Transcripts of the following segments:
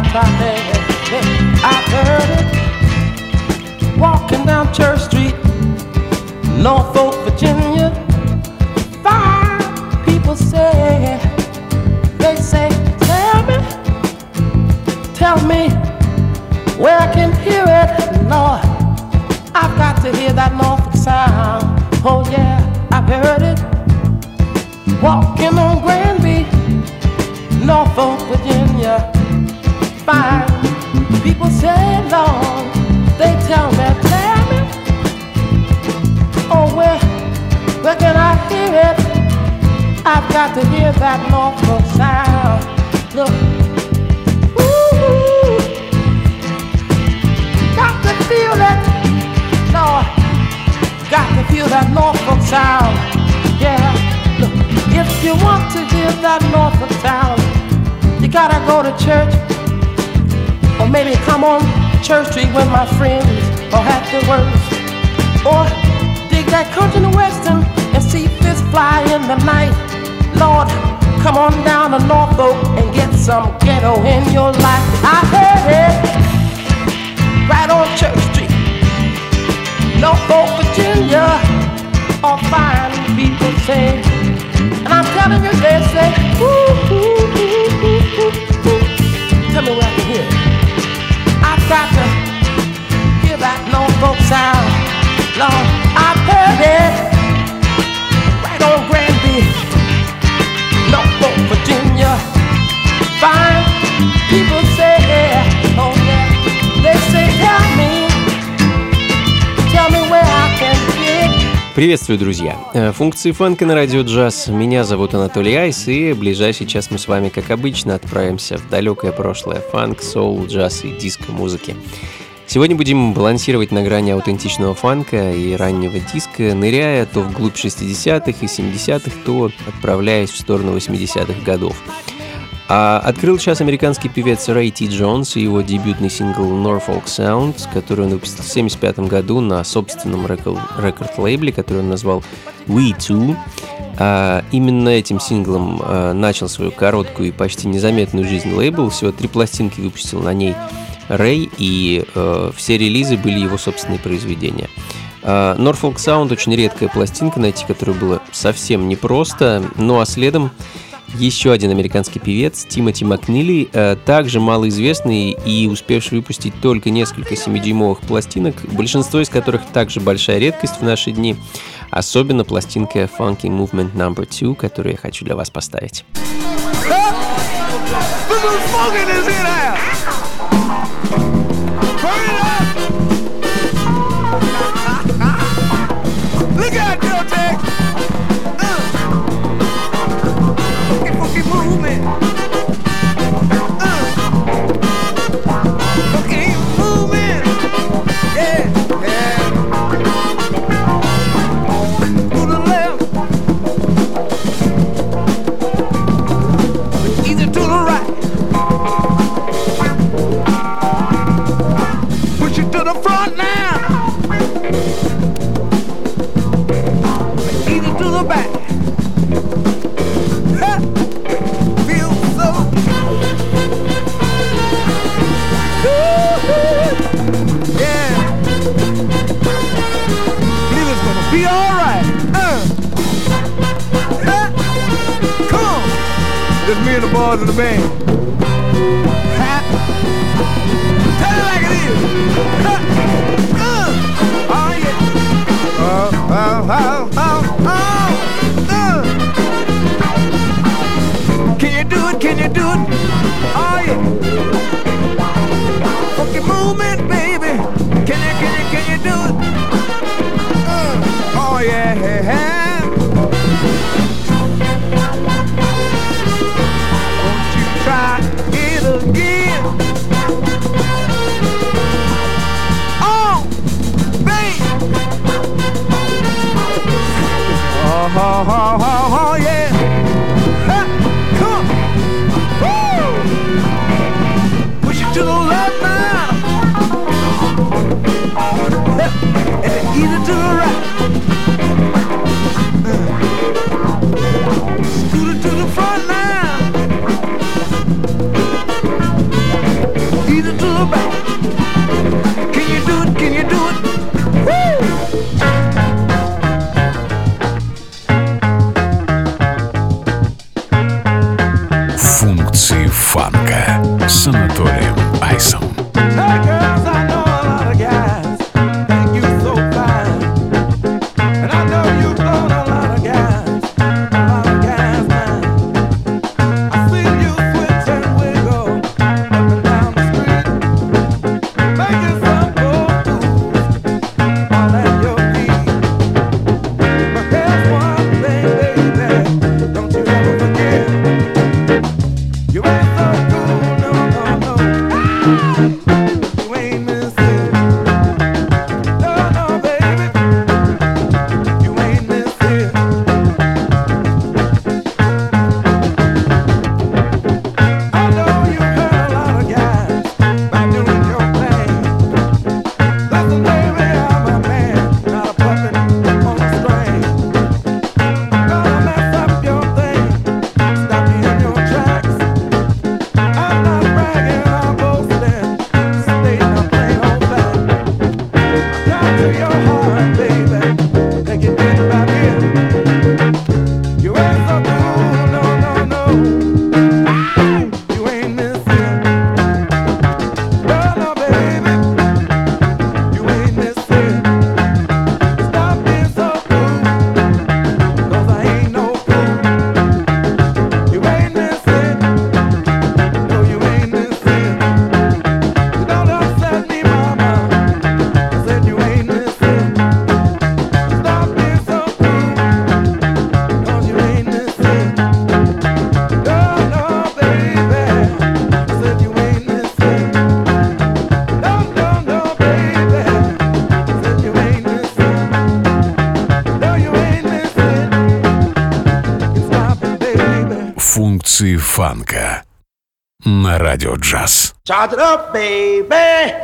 I heard it walking down Church Street, Norfolk, Virginia. Five people say, they say, tell me, tell me where I can hear it, Lord. I've got to hear that Norfolk sound. Oh yeah, I've heard it walking on Granby, Norfolk, Virginia People say, they tell me, oh, where, can I hear it? I've got to hear that sound. Look, ooh, got to feel it, got to feel that sound. Yeah, look, if you want to hear that Norfolk sound, you gotta go to church maybe come on Church Street with my friends, or have the words. Or dig that country and western and see fish fly in the night. Lord, come on down to Norfolk and get some ghetto in your life. I heard it right on Church Street, Norfolk, Virginia. All fine people say, and I'm telling you, they say, ooh, ooh, ooh, ooh, ooh, ooh. Tell me where I can hear got to hear that Norfolk sound. Lord, Приветствую, друзья! Функции фанка на радио джаз. Меня зовут Анатолий Айс, и в ближайший час мы с вами, как обычно, отправимся в далекое прошлое фанк, соул, джаз и диско-музыки. Сегодня будем балансировать на грани аутентичного фанка и раннего диска, ныряя то вглубь 60-х и 70-х, то отправляясь в сторону 80-х годов. А открыл сейчас американский певец Рэй Ти Джонс и его дебютный сингл Norfolk Sound, который он выпустил в 1975 году на собственном рекорд-лейбле, который он назвал We Too. А именно этим синглом а, начал свою короткую и почти незаметную жизнь лейбл. Всего три пластинки выпустил на ней Рэй, и э, все релизы были его собственные произведения. Uh, Norfolk Sound очень редкая пластинка, найти которую было совсем непросто, ну а следом еще один американский певец Тимоти Макнили, э, также малоизвестный и успевший выпустить только несколько 7-дюймовых пластинок, большинство из которых также большая редкость в наши дни, особенно пластинка Funky Movement No. 2, которую я хочу для вас поставить. Фанка на радио джаз. It up, baby.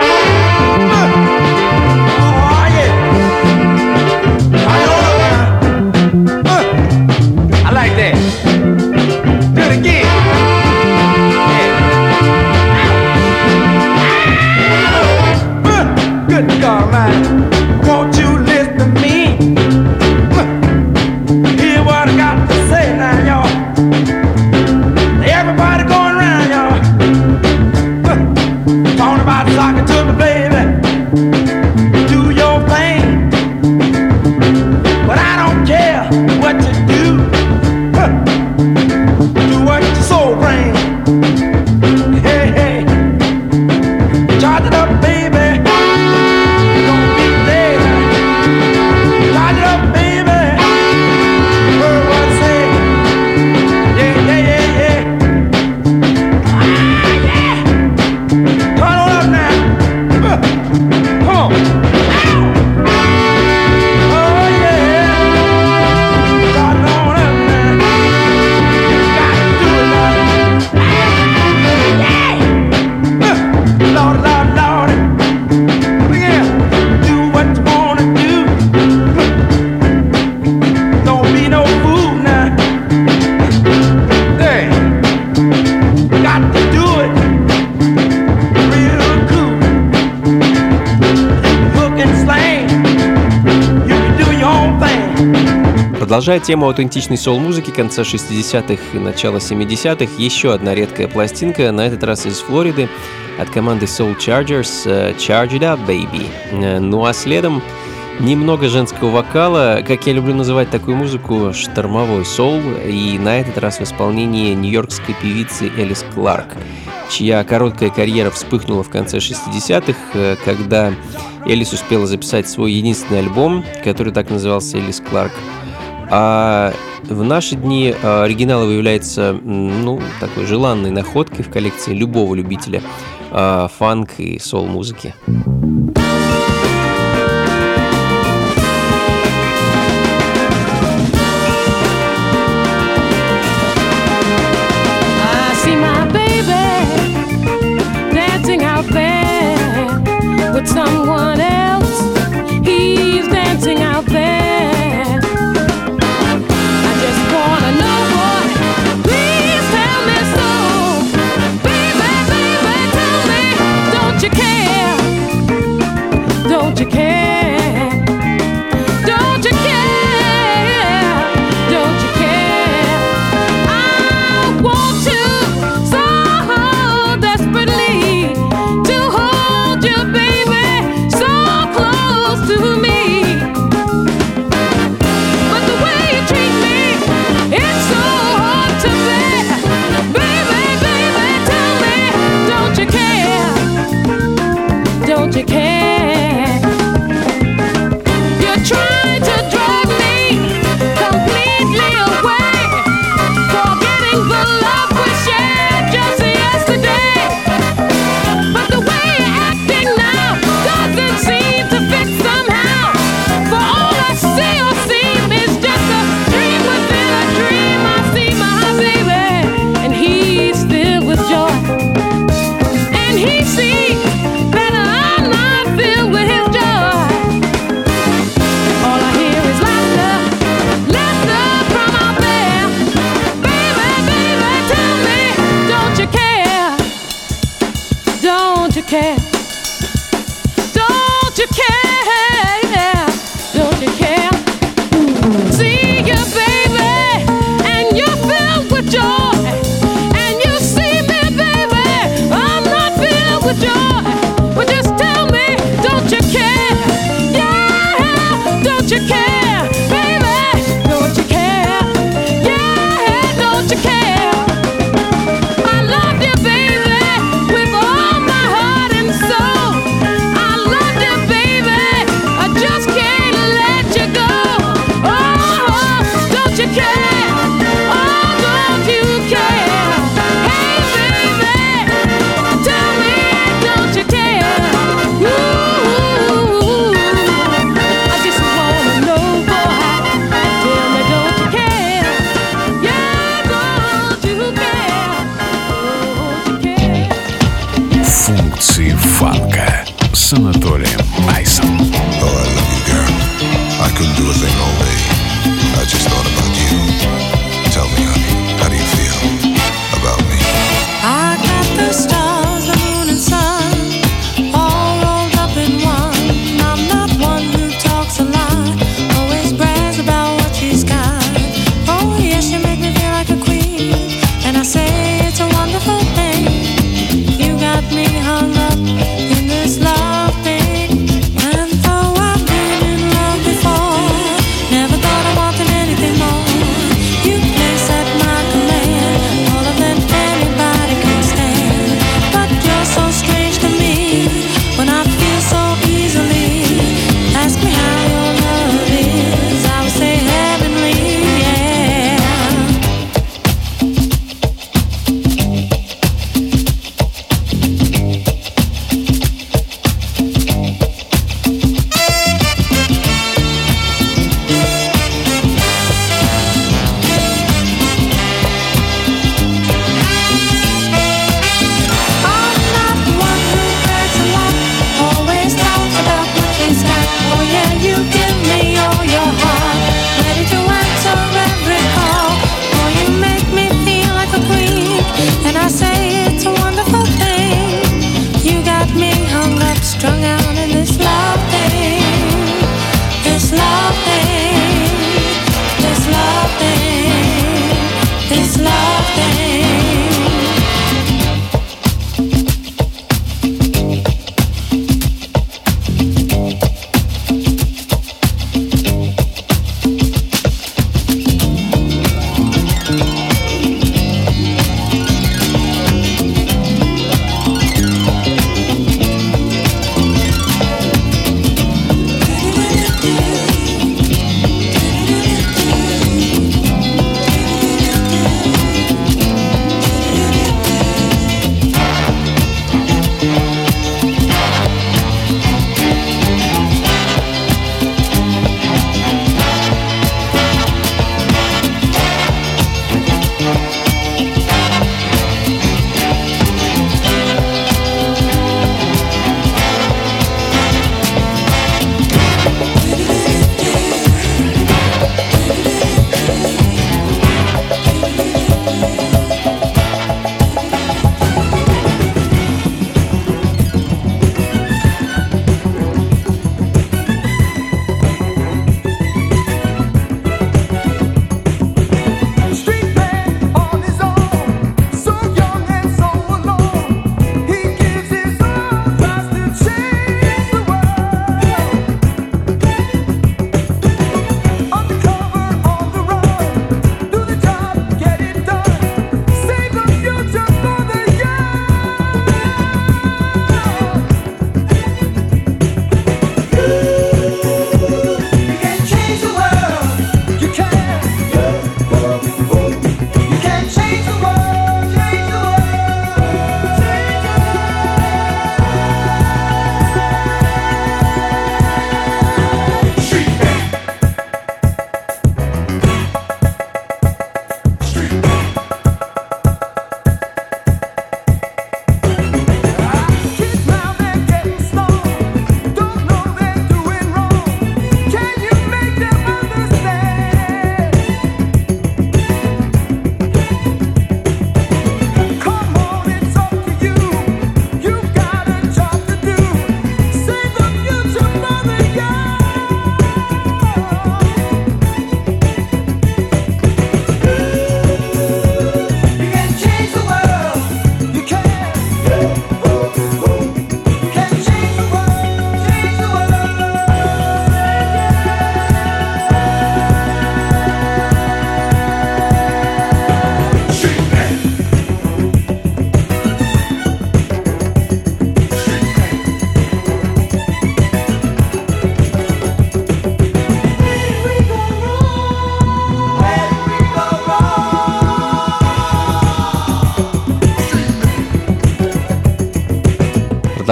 Продолжая тему аутентичной соул-музыки конца 60-х и начала 70-х, еще одна редкая пластинка, на этот раз из Флориды, от команды Soul Chargers э, «Charge It Up, Baby». Э, ну а следом немного женского вокала, как я люблю называть такую музыку, штормовой соул, и на этот раз в исполнении нью-йоркской певицы Элис Кларк, чья короткая карьера вспыхнула в конце 60-х, э, когда Элис успела записать свой единственный альбом, который так назывался «Элис Кларк», а в наши дни а, оригинал является ну, такой желанной находкой в коллекции любого любителя а, фанк и сол-музыки.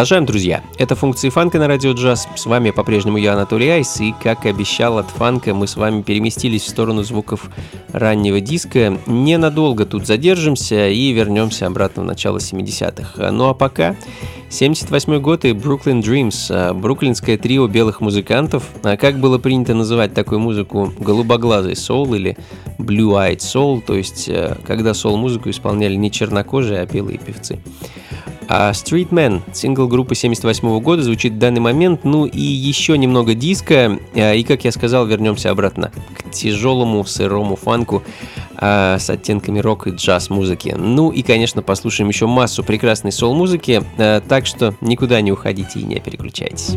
Продолжаем, друзья. Это функции фанка на радио джаз. С вами по-прежнему я, Анатолий Айс, и, как и обещал от фанка, мы с вами переместились в сторону звуков раннего диска. Ненадолго тут задержимся и вернемся обратно в начало 70-х. Ну а пока 78 год и Brooklyn Dreams, бруклинское трио белых музыкантов. А как было принято называть такую музыку голубоглазый соул или blue-eyed soul, то есть э, когда соул-музыку исполняли не чернокожие, а белые певцы. А Street Man, сингл группы 78 года, звучит в данный момент. Ну и еще немного диска. А, и, как я сказал, вернемся обратно к тяжелому сырому фанку а, с оттенками рок и джаз музыки. Ну и, конечно, послушаем еще массу прекрасной сол-музыки. А, так что никуда не уходите и не переключайтесь.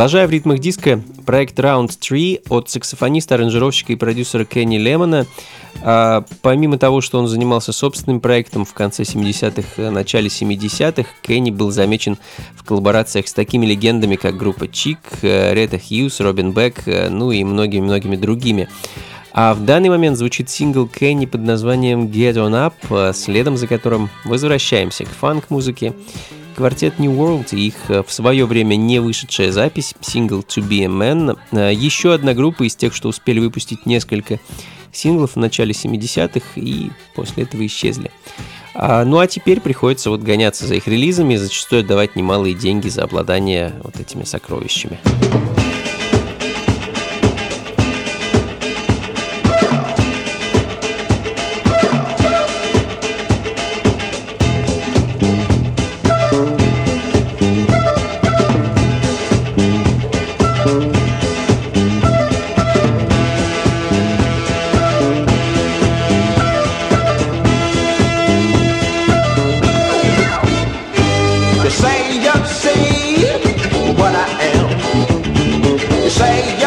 Продолжая в ритмах диска, проект Round 3 от саксофониста, аранжировщика и продюсера Кенни Лемона. А, помимо того, что он занимался собственным проектом в конце 70-х, начале 70-х, Кенни был замечен в коллаборациях с такими легендами, как группа Чик, Рета Хьюз, Робин Бек, ну и многими-многими другими. А в данный момент звучит сингл Кенни под названием Get On Up, следом за которым возвращаемся к фанк-музыке Квартет New World их э, в свое время не вышедшая запись, сингл To Be a Man, э, еще одна группа из тех, что успели выпустить несколько синглов в начале 70-х и после этого исчезли. А, ну а теперь приходится вот гоняться за их релизами и зачастую отдавать немалые деньги за обладание вот этими сокровищами. say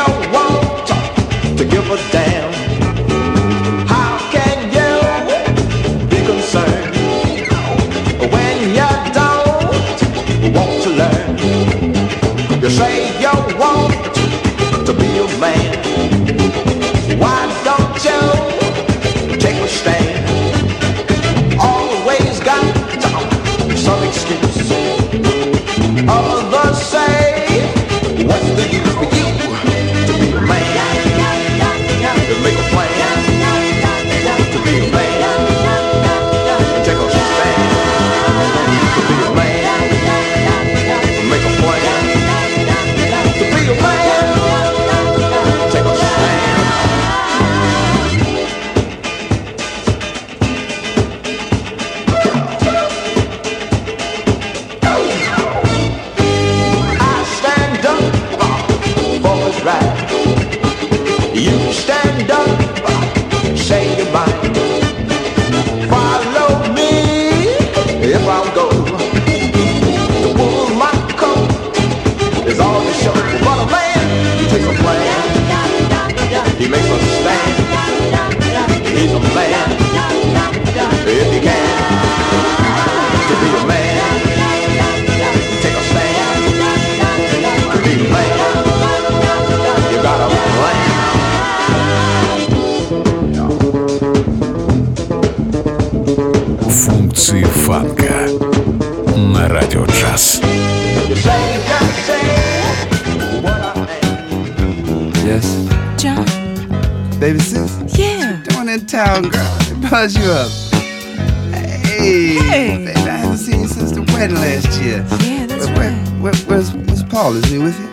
last. Yeah, that's where, right. Where, where's, where's Paul? Is he with you?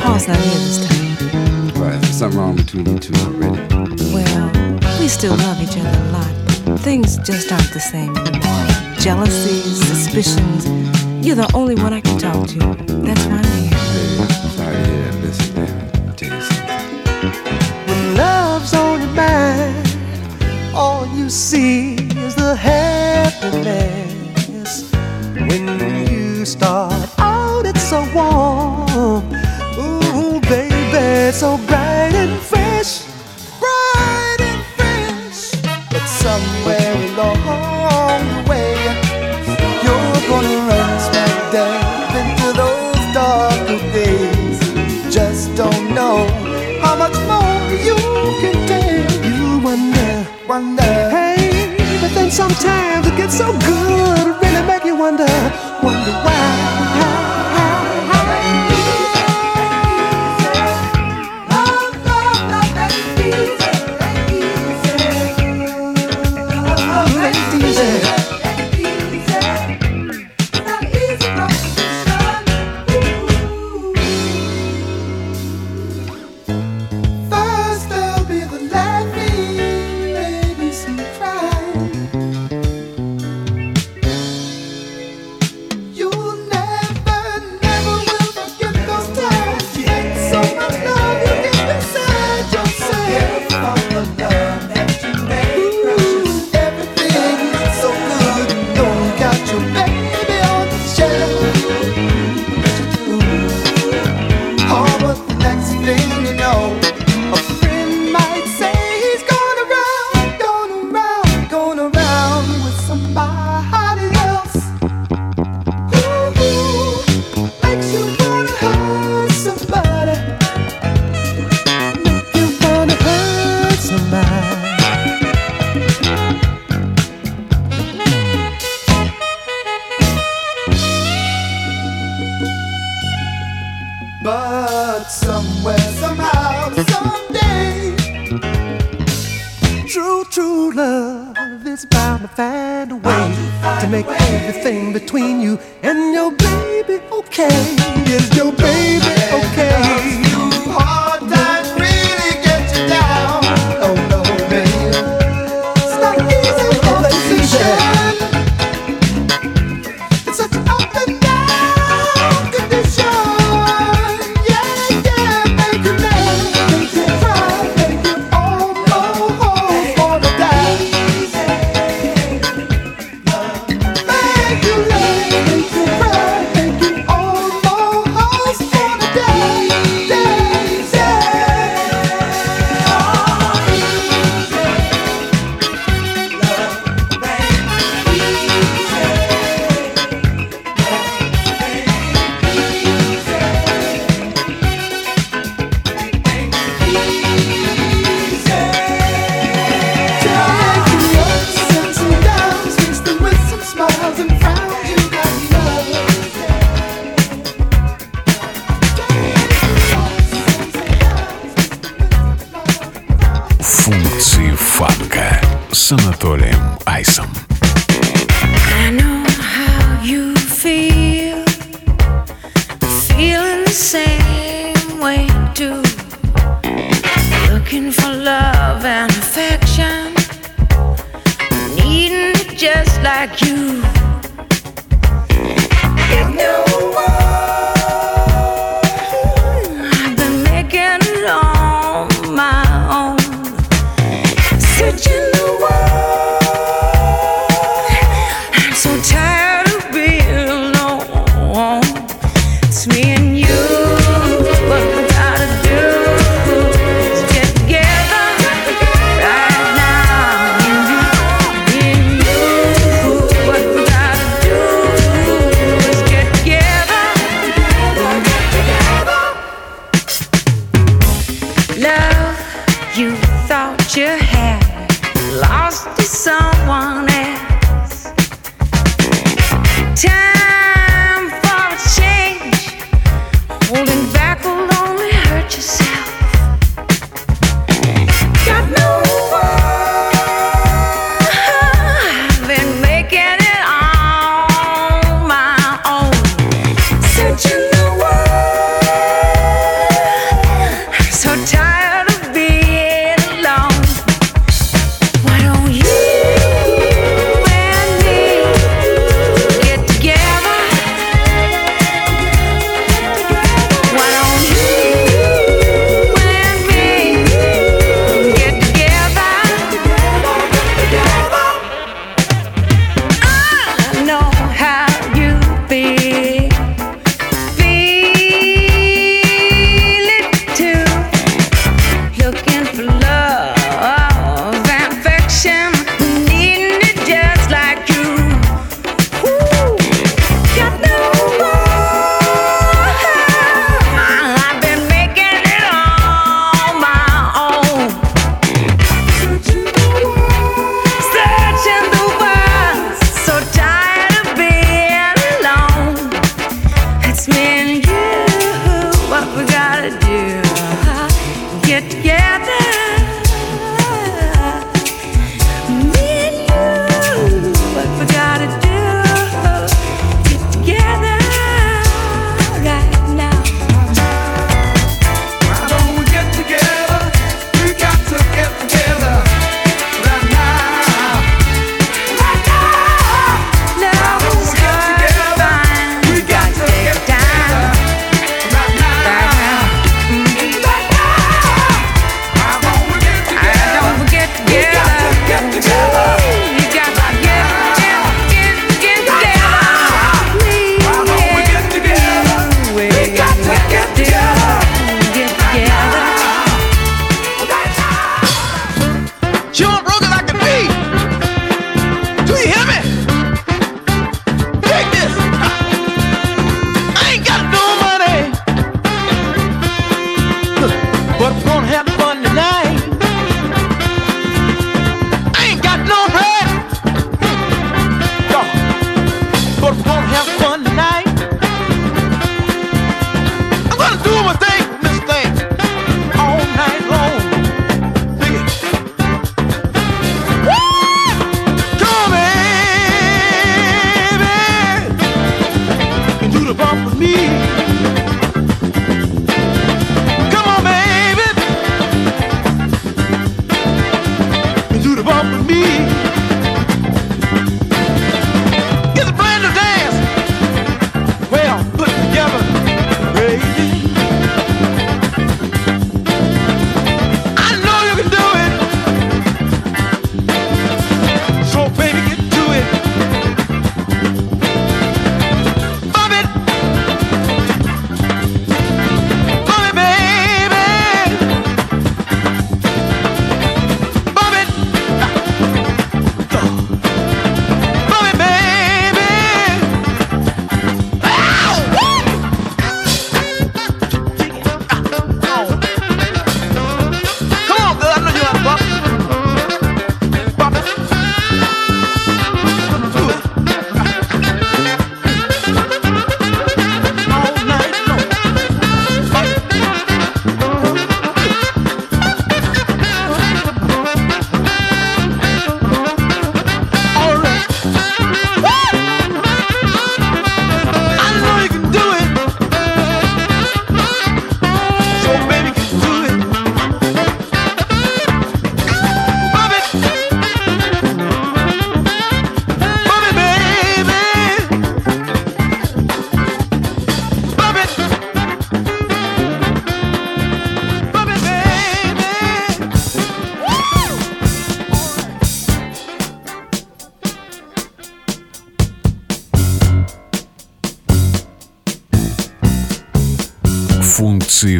Paul's not here this time. Right, there's something wrong between you two already. Well, we still love each other a lot, but things just aren't the same anymore. Jealousies, suspicions. You're the only one I can talk to. That's why I'm here. Hey, sorry to hear. Listen, baby, I'll tell you something. When love's on your mind all you see is the happiness. When you start out, it's so warm. Ooh, baby, so bright and fresh, bright and fresh. But somewhere along the way, you're gonna run smack dab into those darker days. Just don't know how much more you can take. You wonder wonder. Hey, but then sometimes it gets so good, looking for love and affection, needing it just like you. If no one.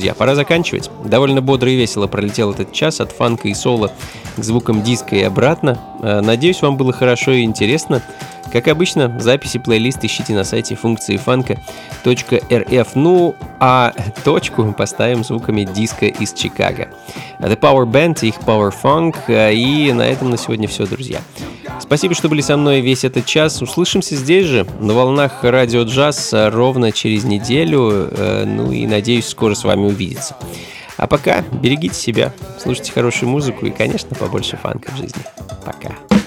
друзья, пора заканчивать. Довольно бодро и весело пролетел этот час от фанка и соло к звукам диска и обратно. Э, надеюсь, вам было хорошо и интересно. Как обычно, записи плейлист ищите на сайте функции фанка.рф. Ну, а точку поставим звуками диска из Чикаго. The Power Band, их Power Funk. Э, и на этом на сегодня все, друзья. Спасибо, что были со мной весь этот час. Услышимся здесь же, на волнах Радио Джаз, э, ровно через неделю. Э, ну и надеюсь, скоро с вами увидеться. А пока берегите себя, слушайте хорошую музыку и, конечно, побольше фанка в жизни. Пока.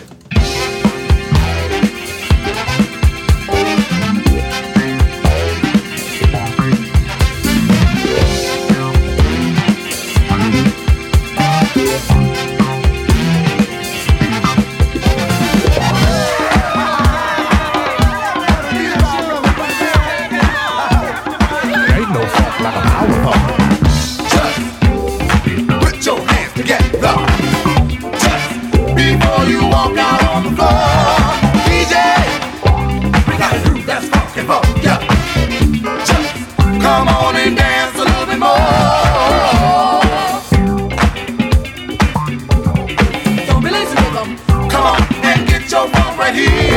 your mom right here.